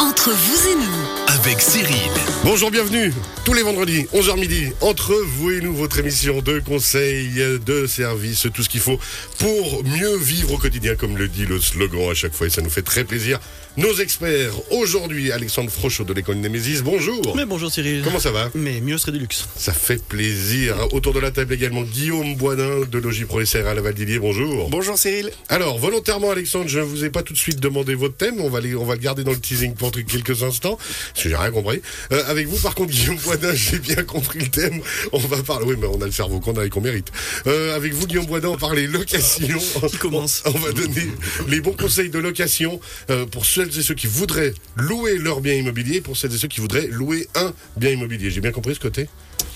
Entre vous et nous, avec Cyril. Bonjour, bienvenue tous les vendredis, 11h midi, entre vous et nous, votre émission de conseils, de services, tout ce qu'il faut pour mieux vivre au quotidien, comme le dit le slogan à chaque fois, et ça nous fait très plaisir. Nos experts, aujourd'hui, Alexandre Frochot de l'école Némésis, bonjour. Mais bonjour Cyril. Comment ça va Mais mieux serait du luxe. Ça fait plaisir. Autour de la table également, Guillaume Boisdin de Logis Pro SR à la Valdilier, bonjour. Bonjour Cyril. Alors, volontairement, Alexandre, je ne vous ai pas tout de suite demandé votre thème. On va, les- on va le garder dans le teasing pour quelques instants, parce que j'ai rien compris. Euh, avec vous, par contre, Guillaume Boisdin, j'ai bien compris le thème. On va parler. Oui, mais on a le cerveau qu'on a et qu'on mérite. Euh, avec vous, Guillaume Boisdin, on va parler location. Qui commence On, on va donner les bons conseils de location euh, pour celles et ceux qui voudraient louer leur bien immobilier, pour celles et ceux qui voudraient louer un bien immobilier. J'ai bien compris ce côté?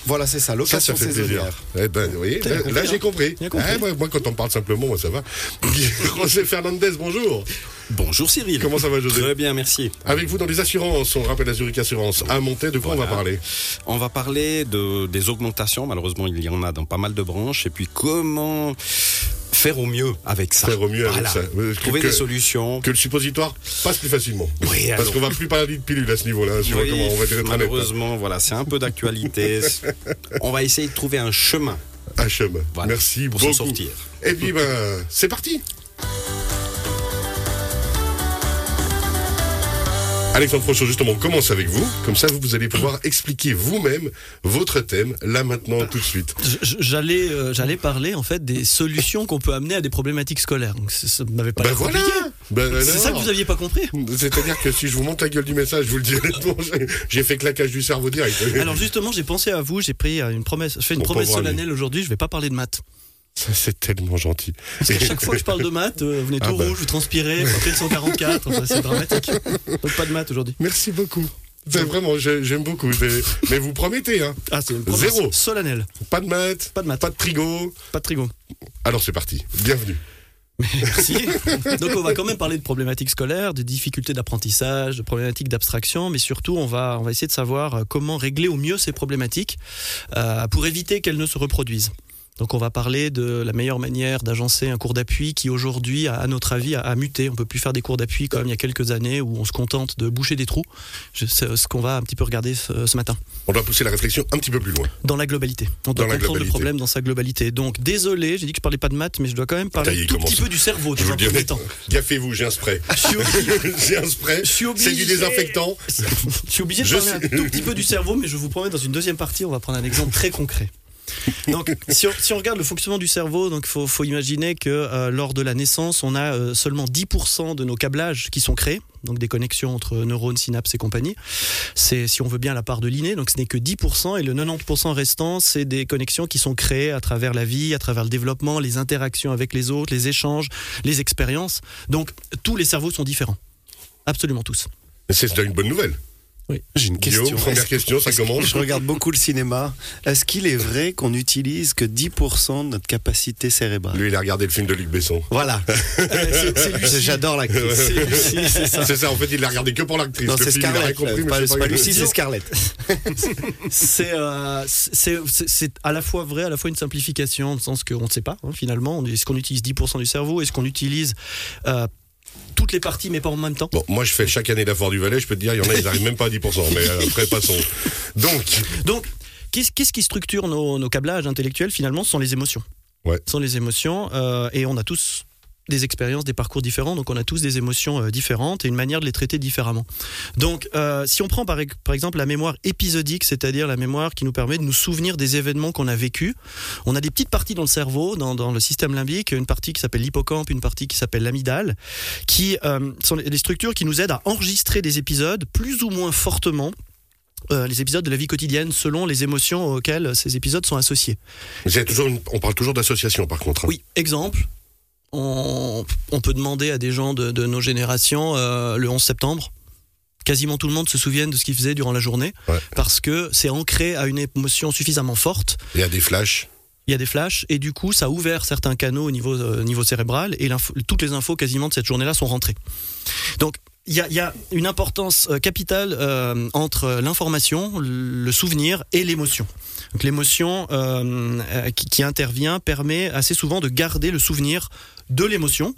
Voilà, c'est ça, ça, location ça fait plaisir. saisonnière. Eh ben, vous voyez, T'as là, là, hein j'ai compris. Ah, moi, moi, quand on parle simplement, moi, ça va. José Fernandez, bonjour. Bonjour Cyril. Comment ça va, José? Très bien, merci. Avec vous dans les assurances, on rappelle la Zurich Assurance à monter. De quoi on va parler? On va parler de, des augmentations. Malheureusement, il y en a dans pas mal de branches. Et puis, comment faire au mieux avec ça Faire au mieux avec ça. Trouver que- des solutions. Que le suppositoire passe plus facilement. Oui, Parce qu'on va plus parler de pilule à ce niveau-là. hein, Oui, comment on va être honnête. malheureusement, voilà, c'est un peu d'actualité. on va essayer de trouver un chemin HM. voilà, Merci pour beaucoup. s'en sortir. Et puis, ben, c'est parti. Alexandre Frochot, justement, on commence avec vous. Comme ça, vous, allez pouvoir expliquer vous-même votre thème, là, maintenant, tout de suite. J'allais, euh, j'allais parler en fait des solutions qu'on peut amener à des problématiques scolaires. Donc c'est- ça m'avait pas Ben voilà. Ben C'est ça que vous aviez pas compris. C'est-à-dire que si je vous monte la gueule du message, je vous le dis honnêtement, j'ai- fait claquage du cerveau direct. Alors justement, j'ai pensé à vous. J'ai pris euh, une promesse. Je fais une promesse solennelle aujourd'hui. Je vais pas parler de maths. Ça, c'est tellement gentil. Parce qu'à chaque fois que je parle de maths, euh, vous venez Ah tout bah. rouge, vous transpirez, vous appelez le 144. Enfin, c'est dramatique. Donc pas de maths aujourd'hui. Merci beaucoup. C'est vraiment, j'ai- j'aime beaucoup. Mais, vous promettez, hein Ah, c'est une promesse Zéro. solennelle. Pas de maths, Pas de maths. pas de trigo. Pas de trigo. Alors c'est parti. Bienvenue. Merci. Donc on va quand même parler de problématiques scolaires, de difficultés d'apprentissage, de problématiques d'abstraction, mais surtout on va, on va essayer de savoir euh, comment régler au mieux ces problématiques euh, pour éviter qu'elles ne se reproduisent. Donc on va parler de la meilleure manière d'agencer un cours d'appui qui aujourd'hui, à notre avis, a, muté. On peut plus faire des cours d'appui comme il y a quelques années où on se contente de boucher des trous. C'est ce qu'on va un petit peu regarder ce- ce matin On doit pousser la réflexion un petit peu plus loin. dans la globalité. On Dans doit la comprendre le problème dans sa globalité. Donc désolé, j'ai dit que je parlais pas de maths, mais je dois quand même parler un tout petit peu du cerveau Je dans vous dis temps. Gaffez-vous, j'ai un spray. J'ai un spray. C'est du désinfectant. Je suis obligé de parler un tout petit peu du cerveau, mais je vous promets, dans une deuxième partie, on va prendre un exemple très concret. Donc, si on, regarde le fonctionnement du cerveau, donc faut, imaginer que euh, lors de la naissance, on a euh, seulement 10% de nos câblages qui sont créés, donc des connexions entre neurones, synapses et compagnie. C'est, si on veut bien, la part de l'inné, donc ce n'est que 10%, et le 90% restant, c'est des connexions qui sont créées à travers la vie, à travers le développement, les interactions avec les autres, les échanges, les expériences. Donc, tous les cerveaux sont différents. Absolument tous. C'est une bonne nouvelle. J'ai une question. Première question, ça commence. Je regarde beaucoup le cinéma. Est-ce qu'il est vrai qu'on n'utilise que 10% de notre capacité cérébrale? Lui, il a regardé le film de Luc Besson. Voilà. Lucie. J'adore l'actrice. C'est ça. En fait, il l'a regardé que pour l'actrice. Non, c'est Scarlett. c'est c'est pas pas. Lucie, c'est Scarlett. Euh, c'est à la fois vrai, à la fois une simplification, dans le sens qu'on ne sait pas, hein, finalement. Est-ce qu'on utilise 10% du cerveau? Est-ce qu'on utilise euh, toutes les parties, mais pas en même temps Bon, moi, je fais chaque année la Foire du Valais. Je peux te dire, il y en a, ils n'arrivent même pas à 10%. Mais euh, après, passons. Donc, Donc, qu'est-ce qu'est-ce qui structure nos, nos câblages intellectuels, finalement Ce sont les émotions? Ouais. Ce sont les émotions, euh, et on a tous des expériences, des parcours différents, donc on a tous des émotions euh, différentes et une manière de les traiter différemment. Donc, euh, si on prend par, par exemple la mémoire épisodique, c'est-à-dire la mémoire qui nous permet de nous souvenir des événements qu'on a vécus, on a des petites parties dans le cerveau, dans, dans le système limbique, une partie qui s'appelle l'hippocampe, une partie qui s'appelle l'amygdale, qui euh, sont les structures qui nous aident à enregistrer des épisodes plus ou moins fortement. euh, les épisodes de la vie quotidienne selon les émotions auxquelles ces épisodes sont associés. c'est toujours une- on parle toujours d'association, par contre. hein. Oui, exemple, on, on peut demander à des gens de, de nos générations euh, le 11 septembre. Quasiment tout le monde se souvient de ce qu'il faisait durant la journée Ouais. parce que c'est ancré à une émotion suffisamment forte. Il y a des flashs. Il y a des flashs et du coup, ça a ouvert certains canaux au niveau, euh, niveau cérébral et toutes les infos quasiment de cette journée-là sont rentrées. Donc, il y a, il y a une importance euh, capitale euh, entre l'information, le souvenir et l'émotion. Donc l'émotion euh, qui, qui intervient permet assez souvent de garder le souvenir de l'émotion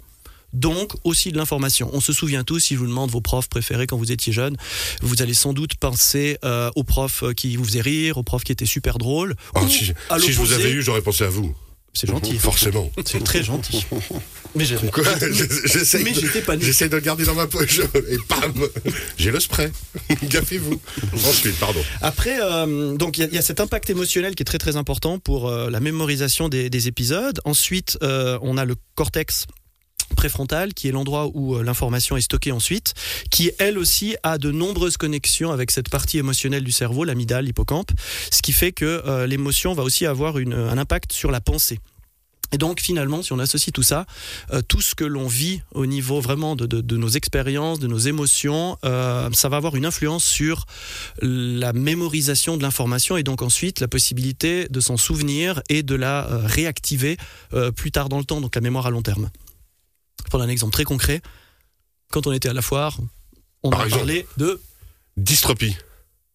donc aussi de l'information. On se souvient tous, si je vous demande vos profs préférés quand vous étiez jeune, vous allez sans doute penser euh, aux profs qui vous faisaient rire, aux profs qui étaient super drôles. Ah, si je vous avais eu, j'aurais pensé à vous. C'est gentil. Forcément. C'est très gentil. Mais J'essaie Mais de- j'étais pas né. j'essaie de le garder dans ma poche. Et bam J'ai le spray. Gaffez-vous. Ensuite, pardon. Après, euh, donc il y, a- il y a cet impact émotionnel qui est très très important pour euh, la mémorisation des, des épisodes. Ensuite, euh, on a le cortex préfrontal qui est l'endroit où euh, l'information est stockée ensuite, qui elle aussi a de nombreuses connexions avec cette partie émotionnelle du cerveau, l'amygdale, l'hippocampe, ce qui fait que euh, l'émotion va aussi avoir une- un impact sur la pensée. Et donc finalement, si on associe tout ça, euh, tout ce que l'on vit au niveau vraiment de, nos expériences, de nos émotions, euh, ça va avoir une influence sur la mémorisation de l'information et donc ensuite la possibilité de s'en souvenir et de la euh, réactiver euh, plus tard dans le temps, donc la mémoire à long terme. Je prends un exemple très concret. Quand on était à la foire, on Par a exemple. parlé de... Dystropie.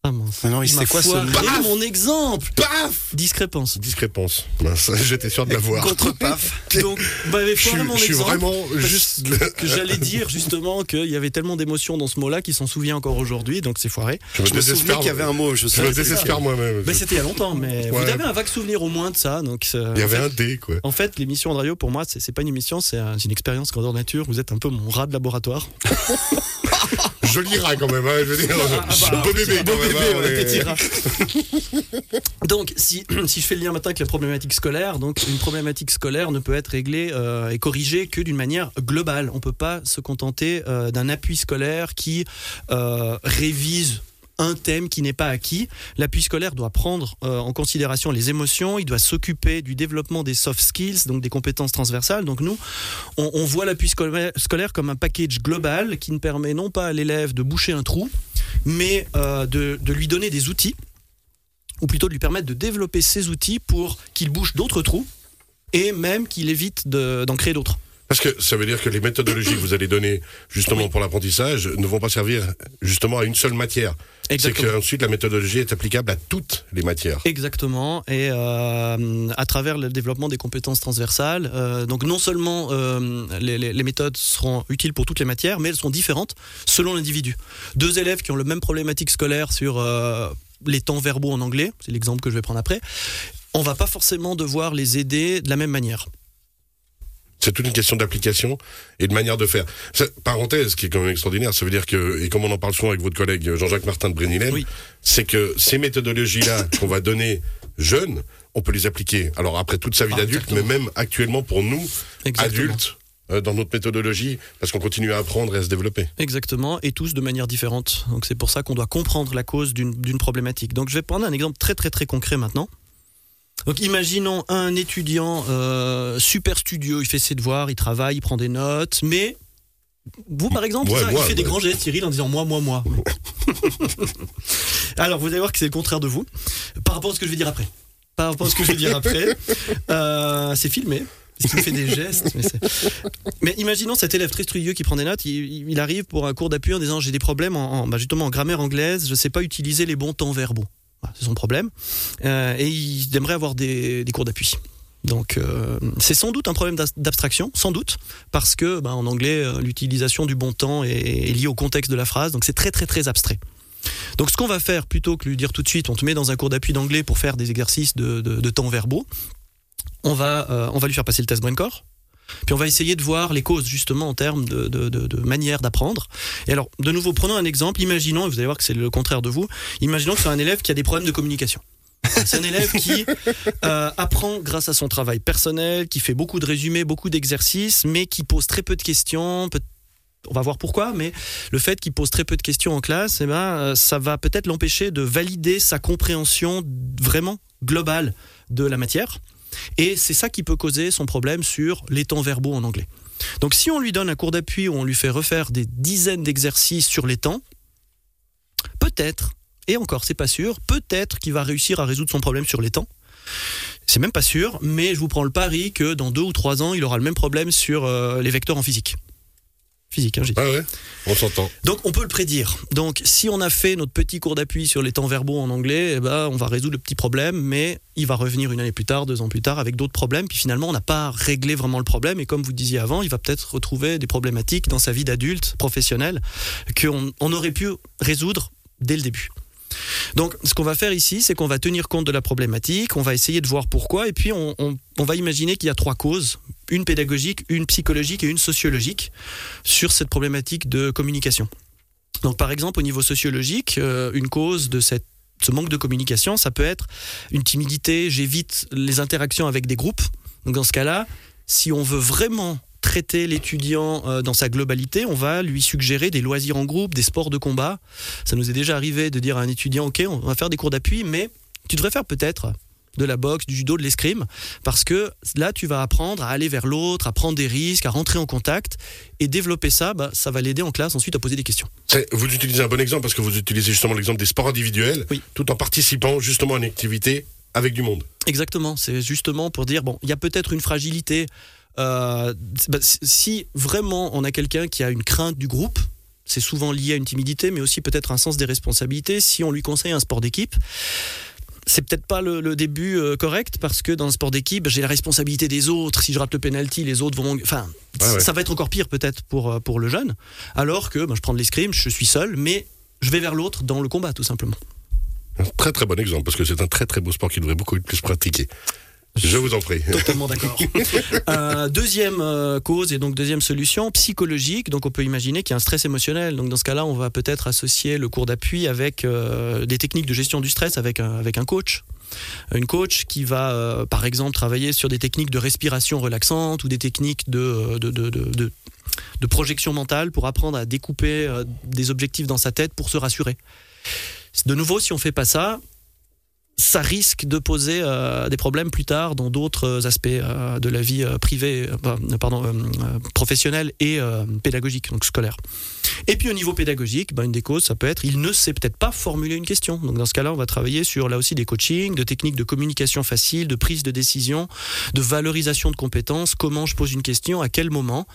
Ah mince. Mais non, il quoi ce mon exemple Paf Discrépance. Discrépance. Mince, j'étais sûr de l'avoir. Contre paf. Donc, m'avez Je suis, mon je suis vraiment juste. que j'allais dire justement qu'il y avait tellement d'émotions dans ce mot-là qu'il s'en souvient encore aujourd'hui, donc c'est foiré. Je me Je me souviens désespère. qu'il y avait un mot. Je Je me désespère moi-même. Mais c'était il y a longtemps, mais vous avez un vague souvenir au moins de ça. Donc, euh, Il y avait un D, quoi. en fait, l'émission de radio, pour moi, c'est pas une émission, c'est une expérience grandeur nature. Vous êtes un peu mon rat de laboratoire. Joli rat quand même, hein, je veux dire. Ah, bah, beau bébé, beau bébé, hein, ouais, on est- petit rat. donc, si, si je fais le lien maintenant avec la problématique scolaire, donc une problématique scolaire ne peut être réglée euh, et corrigée que d'une manière globale. On peut pas se contenter euh, d'un appui scolaire qui euh, révise un thème qui n'est pas acquis. L'appui scolaire doit prendre euh, en considération les émotions, il doit s'occuper du développement des soft skills, donc des compétences transversales. Donc nous, on, voit l'appui scolaire, comme un package global qui ne permet non pas à l'élève de boucher un trou, mais euh, de, lui donner des outils, ou plutôt de lui permettre de développer ces outils pour qu'il bouche d'autres trous, et même qu'il évite de- d'en créer d'autres. Parce que ça veut dire que les méthodologies que vous allez donner justement Oui. pour l'apprentissage ne vont pas servir justement à une seule matière. C'est qu'ensuite la méthodologie est applicable à toutes les matières. Exactement, et euh, à travers le développement des compétences transversales, euh, donc non seulement euh, les, les- méthodes seront utiles pour toutes les matières, mais elles seront différentes selon l'individu. Deux élèves qui ont le même problématique scolaire sur les temps verbaux en anglais, c'est l'exemple que je vais prendre après, on va pas forcément devoir les aider de la même manière. C'est toute une question d'application et de manière de faire. Parenthèse qui est quand même extraordinaire, ça veut dire que, et comme on en parle souvent avec votre collègue Jean-Jacques Martin de Brénilem, Oui. c'est que ces méthodologies-là qu'on va donner jeunes, on peut les appliquer. Alors après toute sa vie Ah, d'adulte, mais même actuellement pour nous, Exactement. adultes, euh, dans notre méthodologie, parce qu'on continue à apprendre et à se développer. Exactement, et tous de manière différente. Donc c'est pour ça qu'on doit comprendre la cause d'une d'une problématique. Donc je vais prendre un exemple très très très concret maintenant. Donc imaginons un étudiant euh, super studieux, il fait ses devoirs, il travaille, il prend des notes, mais vous par exemple, Ouais, ça, moi, il fait des grands gestes, Cyril, en disant moi, moi, moi. Alors vous allez voir que c'est le contraire de vous, par rapport à ce que je vais dire après. Par rapport à ce que je vais dire après, euh, c'est filmé. Il fait des gestes? Mais, mais imaginons cet élève très studieux qui prend des notes, il, il arrive pour un cours d'appui en disant j'ai des problèmes en, en- bah, justement en grammaire anglaise, je ne sais pas utiliser les bons temps verbaux. C'est son problème. Euh, et il aimerait avoir des, cours d'appui. Donc euh, c'est sans doute un problème d'abstraction, sans doute, parce que bah, en anglais euh, l'utilisation du bon temps est, liée au contexte de la phrase, donc c'est très très très abstrait. Donc ce qu'on va faire, plutôt que lui dire tout de suite, on te met dans un cours d'appui d'anglais pour faire des exercices de, temps verbaux, on va, on va lui faire passer le test BrainCore. Puis on va essayer de voir les causes justement en termes de, de, de- de manière d'apprendre. Et alors, de nouveau, prenons un exemple. Imaginons, et vous allez voir que c'est le contraire de vous, imaginons que c'est un élève qui a des problèmes de communication. C'est un élève qui euh, apprend grâce à son travail personnel, qui fait beaucoup de résumés, beaucoup d'exercices, mais qui pose très peu de questions. Peut- on va voir pourquoi, mais le fait qu'il pose très peu de questions en classe, eh ben, euh, ça va peut-être l'empêcher de valider sa compréhension vraiment globale de la matière. Et c'est ça qui peut causer son problème sur les temps verbaux en anglais. Donc si on lui donne un cours d'appui où on lui fait refaire des dizaines d'exercices sur les temps, peut-être, et encore c'est pas sûr, peut-être qu'il va réussir à résoudre son problème sur les temps. C'est même pas sûr, mais je vous prends le pari que dans deux ou trois ans, il aura le même problème sur euh, les vecteurs en physique. Physique, hein, j'ai dit. Ah ouais, on s'entend. Donc on peut le prédire. Donc si on a fait notre petit cours d'appui sur les temps verbaux en anglais, eh ben, on va résoudre le petit problème, mais il va revenir une année plus tard, deux ans plus tard, avec d'autres problèmes. Puis finalement, on n'a pas réglé vraiment le problème. Et comme vous disiez avant, il va peut-être retrouver des problématiques dans sa vie d'adulte, professionnel, qu'on on aurait pu résoudre dès le début. Donc, ce qu'on va faire ici, c'est qu'on va tenir compte de la problématique, on va essayer de voir pourquoi, et puis on, on- on va imaginer qu'il y a trois causes, une pédagogique, une psychologique et une sociologique, sur cette problématique de communication. Donc, par exemple, au niveau sociologique, euh, une cause de cette ce manque de communication, ça peut être une timidité, j'évite les interactions avec des groupes. Donc dans ce cas-là, si on veut vraiment traiter l'étudiant euh, dans sa globalité, on va lui suggérer des loisirs en groupe, des sports de combat. Ça nous est déjà arrivé de dire à un étudiant, OK, on va faire des cours d'appui, mais tu devrais faire peut-être de la boxe, du judo, de l'escrime, parce que là, tu vas apprendre à aller vers l'autre, à prendre des risques, à rentrer en contact, et développer ça, bah, ça va l'aider en classe ensuite à poser des questions. Vous utilisez un bon exemple parce que vous utilisez justement l'exemple des sports individuels, Oui. tout en participant justement à une activité avec du monde. Exactement, c'est justement pour dire, bon, il y a peut-être une fragilité. euh, bah, si vraiment on a quelqu'un qui a une crainte du groupe, c'est souvent lié à une timidité, mais aussi peut-être un sens des responsabilités. Si on lui conseille un sport d'équipe, c'est peut-être pas le, le début euh, correct parce que dans le sport d'équipe, j'ai la responsabilité des autres. Si je rate le penalty, les autres vont. Enfin, Ouais, ouais. ça va être encore pire peut-être pour, euh, pour le jeune. Alors que bah, je prends de l'escrime, je suis seul, mais je vais vers l'autre dans le combat, tout simplement. Un très très bon exemple parce que c'est un très très beau sport qui devrait beaucoup être plus pratiqué. Je vous en prie. Totalement d'accord. Euh, deuxième euh, cause et donc deuxième solution psychologique. Donc on peut imaginer qu'il y a un stress émotionnel. Donc dans ce cas-là, on va peut-être associer le cours d'appui avec euh, des techniques de gestion du stress avec un, avec un coach. Une coach qui va, par exemple, travailler sur des techniques de respiration relaxante ou des techniques de, de, de, de- projection mentale pour apprendre à découper des objectifs dans sa tête pour se rassurer. De nouveau, si on fait pas ça, ça risque de poser euh, des problèmes plus tard dans d'autres aspects euh, de la vie euh, privée, euh, euh, pardon, euh, euh, professionnelle et euh, pédagogique, donc scolaire. Et puis au niveau pédagogique, ben, une des causes, ça peut être il ne sait peut-être pas formuler une question. Donc dans ce cas-là, on va travailler sur là aussi des coachings, de techniques de communication facile, de prise de décision, de valorisation de compétences, comment je pose une question, à quel moment.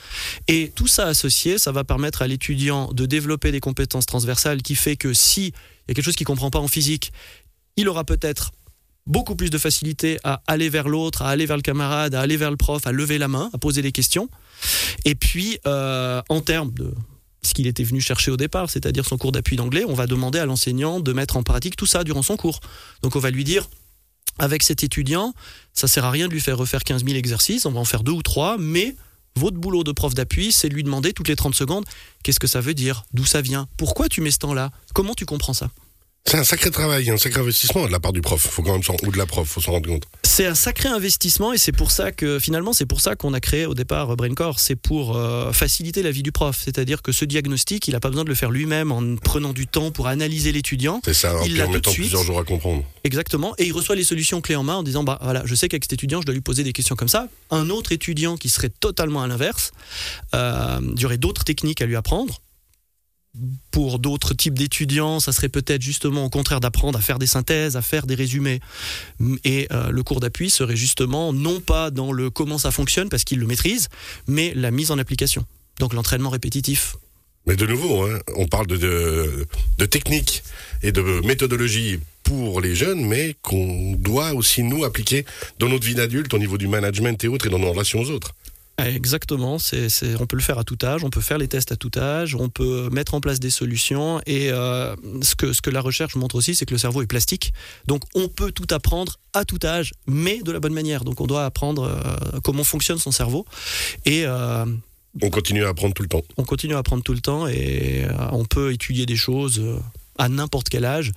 Et tout ça associé, ça va permettre à l'étudiant de développer des compétences transversales qui fait que si il y a quelque chose qu'il comprend pas en physique, il aura peut-être beaucoup plus de facilité à aller vers l'autre, à aller vers le camarade, à aller vers le prof, à lever la main, à poser des questions. Et puis, euh, en termes de ce qu'il était venu chercher au départ, c'est-à-dire son cours d'appui d'anglais, on va demander à l'enseignant de mettre en pratique tout ça durant son cours. Donc on va lui dire, avec cet étudiant, ça sert à rien de lui faire refaire 15 000 exercices, on va en faire deux ou trois, mais votre boulot de prof d'appui, c'est lui demander toutes les 30 secondes, qu'est-ce que ça veut dire, d'où ça vient, pourquoi tu mets ce temps-là, comment tu comprends ça? C'est un sacré travail, un sacré investissement de la part du prof. Faut quand même s'en- ou de la prof, faut s'en rendre compte. C'est un sacré investissement et c'est pour ça que finalement c'est pour ça qu'on a créé au départ BrainCore, c'est pour euh, faciliter la vie du prof, c'est-à-dire que ce diagnostic, il n'a pas besoin de le faire lui-même en prenant du temps pour analyser l'étudiant. C'est ça, Il en de mettant plusieurs jours à comprendre. Exactement, et il reçoit les solutions clés en main en disant bah voilà, je sais qu'avec cet étudiant, je dois lui poser des questions comme ça. Un autre étudiant qui serait totalement à l'inverse, euh, il y aurait d'autres techniques à lui apprendre. Pour d'autres types d'étudiants, ça serait peut-être justement au contraire d'apprendre à faire des synthèses, à faire des résumés. Et euh, le cours d'appui serait justement non pas dans le comment ça fonctionne parce qu'il le maîtrise, mais la mise en application. Donc l'entraînement répétitif. Mais de nouveau, hein, on parle de, de, de technique et de méthodologie pour les jeunes, mais qu'on doit aussi nous appliquer dans notre vie d'adulte au niveau du management et autres et dans nos relations aux autres. Exactement, c'est, on peut le faire à tout âge, on peut faire les tests à tout âge, on peut mettre en place des solutions et euh, ce, que, ce que la recherche montre aussi, c'est que le cerveau est plastique. Donc on peut tout apprendre à tout âge, mais de la bonne manière. Donc on doit apprendre euh, comment fonctionne son cerveau et euh, On continue à apprendre tout le temps. on continue à apprendre tout le temps et on peut étudier des choses à n'importe quel âge.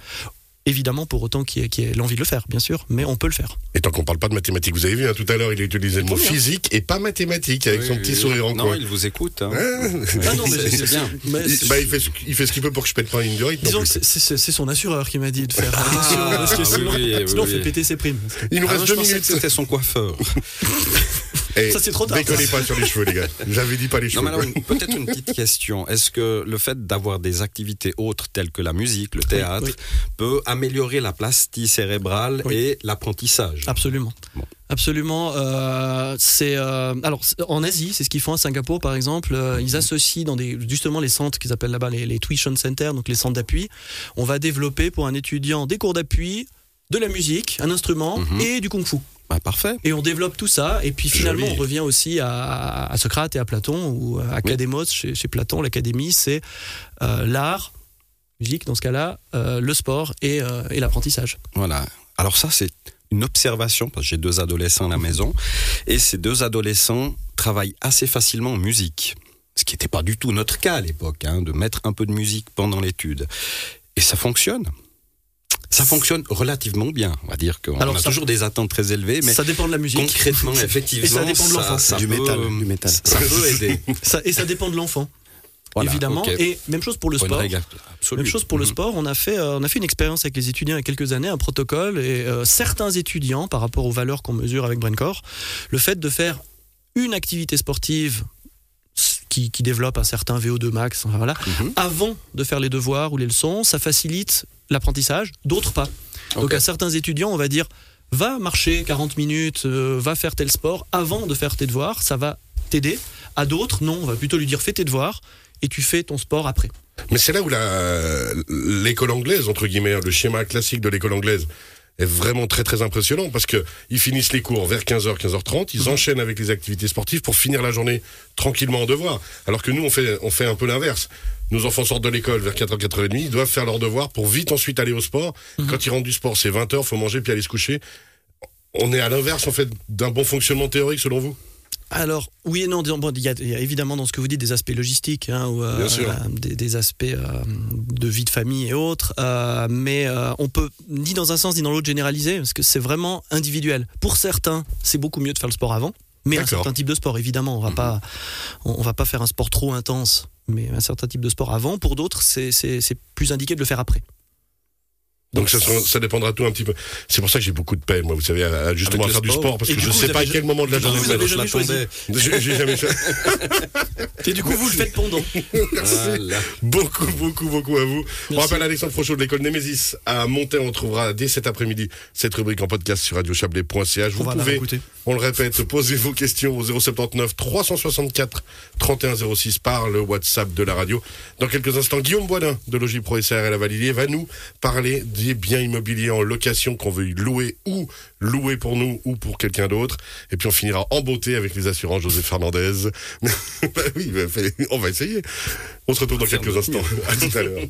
Évidemment, pour autant qu'il y ait, ait l'envie de le faire, bien sûr, mais on peut le faire. Et tant qu'on parle pas de mathématiques, vous avez vu hein, tout à l'heure, il a utilisé le mot physique et pas mathématique avec Oui, son petit oui. sourire en Non, coin. il vous écoute. hein. Hein Ah non, mais C'est- bien. mais il, c'est- bah, il fait ce, il fait ce qu'il peut pour que je pète pas une non Disons que c'est- son assureur qui m'a dit de faire attention, parce que oui, sinon, oui, oui, sinon on oui. fait péter ses primes. Il nous Ah, reste non, deux minutes. c'était son coiffeur. Et Ça, c'est trop tard. Décollez pas sur les cheveux, les gars. J'avais dit pas les Non, cheveux. mais peut-être une petite question. Est-ce que le fait d'avoir des activités autres telles que la musique, le théâtre, oui. peut améliorer la plastie cérébrale Oui. et l'apprentissage? Absolument. Bon. Absolument. euh, c'est euh, alors en Asie, c'est ce qu'ils font à Singapour par exemple. euh, ils associent dans des justement les centres qu'ils appellent là-bas les, les tuition centers, donc les centres d'appui. On va développer pour un étudiant des cours d'appui, de la musique, un instrument Mhm. et du kung-fu. Bah, Parfait. Et on développe tout ça. Et puis finalement, Joli. on revient aussi à, à Socrate et à Platon, ou à Académos chez, chez Platon. L'académie, c'est euh, l'art, musique dans ce cas-là, euh, le sport et, euh, et l'apprentissage. Voilà. Alors ça, c'est une observation, parce que j'ai deux adolescents à la maison, et ces deux adolescents travaillent assez facilement en musique. Ce qui n'était pas du tout notre cas à l'époque, hein, de mettre un peu de musique pendant l'étude. Et ça fonctionne. Ça fonctionne relativement bien. On va dire qu'on Alors, a ça- toujours des attentes très élevées, mais ça dépend de la musique. concrètement, effectivement, Et ça dépend de l'enfant. ça Du peut, métal, du métal. Ça peut aider. Ça- et ça dépend de l'enfant, Voilà, évidemment. Et même chose pour le sport. Même chose pour le Mhm. sport. On a fait, euh, on a fait une expérience avec les étudiants il y a quelques années, un protocole, et euh, certains étudiants, par rapport aux valeurs qu'on mesure avec Braincore, le fait de faire une activité sportive qui, qui développe un certain VO2 max, enfin, voilà, Mhm. avant de faire les devoirs ou les leçons, ça facilite l'apprentissage, d'autres pas. Donc à certains étudiants, on va dire, va marcher 40 minutes, euh, va faire tel sport avant de faire tes devoirs, ça va t'aider. À d'autres, non, on va plutôt lui dire, fais tes devoirs et tu fais ton sport après. Mais c'est là où l'école anglaise, entre guillemets, le schéma classique de l'école anglaise est vraiment très très impressionnant parce que ils finissent les cours vers 15h, 15h30, ils enchaînent avec les activités sportives pour finir la journée tranquillement en devoir. Alors que nous, on fait, on fait un peu l'inverse. Nos enfants sortent de l'école vers 4h, 4h30, ils doivent faire leurs devoirs pour vite ensuite aller au sport. Quand ils rentrent du sport, c'est 20h, faut manger puis aller se coucher. On est à l'inverse, en fait, d'un bon fonctionnement théorique, selon vous? Alors, oui et non. disons, bon, Il y, a, il y a évidemment dans ce que vous dites des aspects logistiques, hein, ou, euh, des, des aspects euh, de vie de famille et autres, euh, mais on peut ni dans un sens ni dans l'autre généraliser, parce que c'est vraiment individuel. Pour certains, c'est beaucoup mieux de faire le sport avant, mais un certain type de sport, évidemment. On va pas, on, on va pas faire un sport trop intense, mais un certain type de sport avant. Pour d'autres, c'est plus indiqué de le faire après. Donc ça, sera- ça dépendra tout un petit peu. C'est pour ça que j'ai beaucoup de peine, moi, vous savez, à, justement Avec à faire du sport. sport, parce Et que du je coup, sais pas à quel moment de la du journée vous avez je l'attendais. J'ai jamais fait. Et du coup, vous le faites pendant. Voilà. Beaucoup, beaucoup, beaucoup à vous. On Merci. rappelle Alexandre Frochot de l'école Némésis à Montaix. On trouvera dès cet après-midi cette rubrique en podcast sur radiochablais.ch. Vous pouvez, on le répète, poser vos questions au 079 364 31 06 par le WhatsApp de la radio. Dans quelques instants, Guillaume Boisdin de Logipro SR et la Valilier va nous parler des biens immobiliers en location qu'on veut louer ou louer pour nous ou pour quelqu'un d'autre. Et puis on finira en beauté avec les assurances José Fernandez. bah oui, bah, on va essayer. On se retrouve dans quelques instants. À tout à l'heure.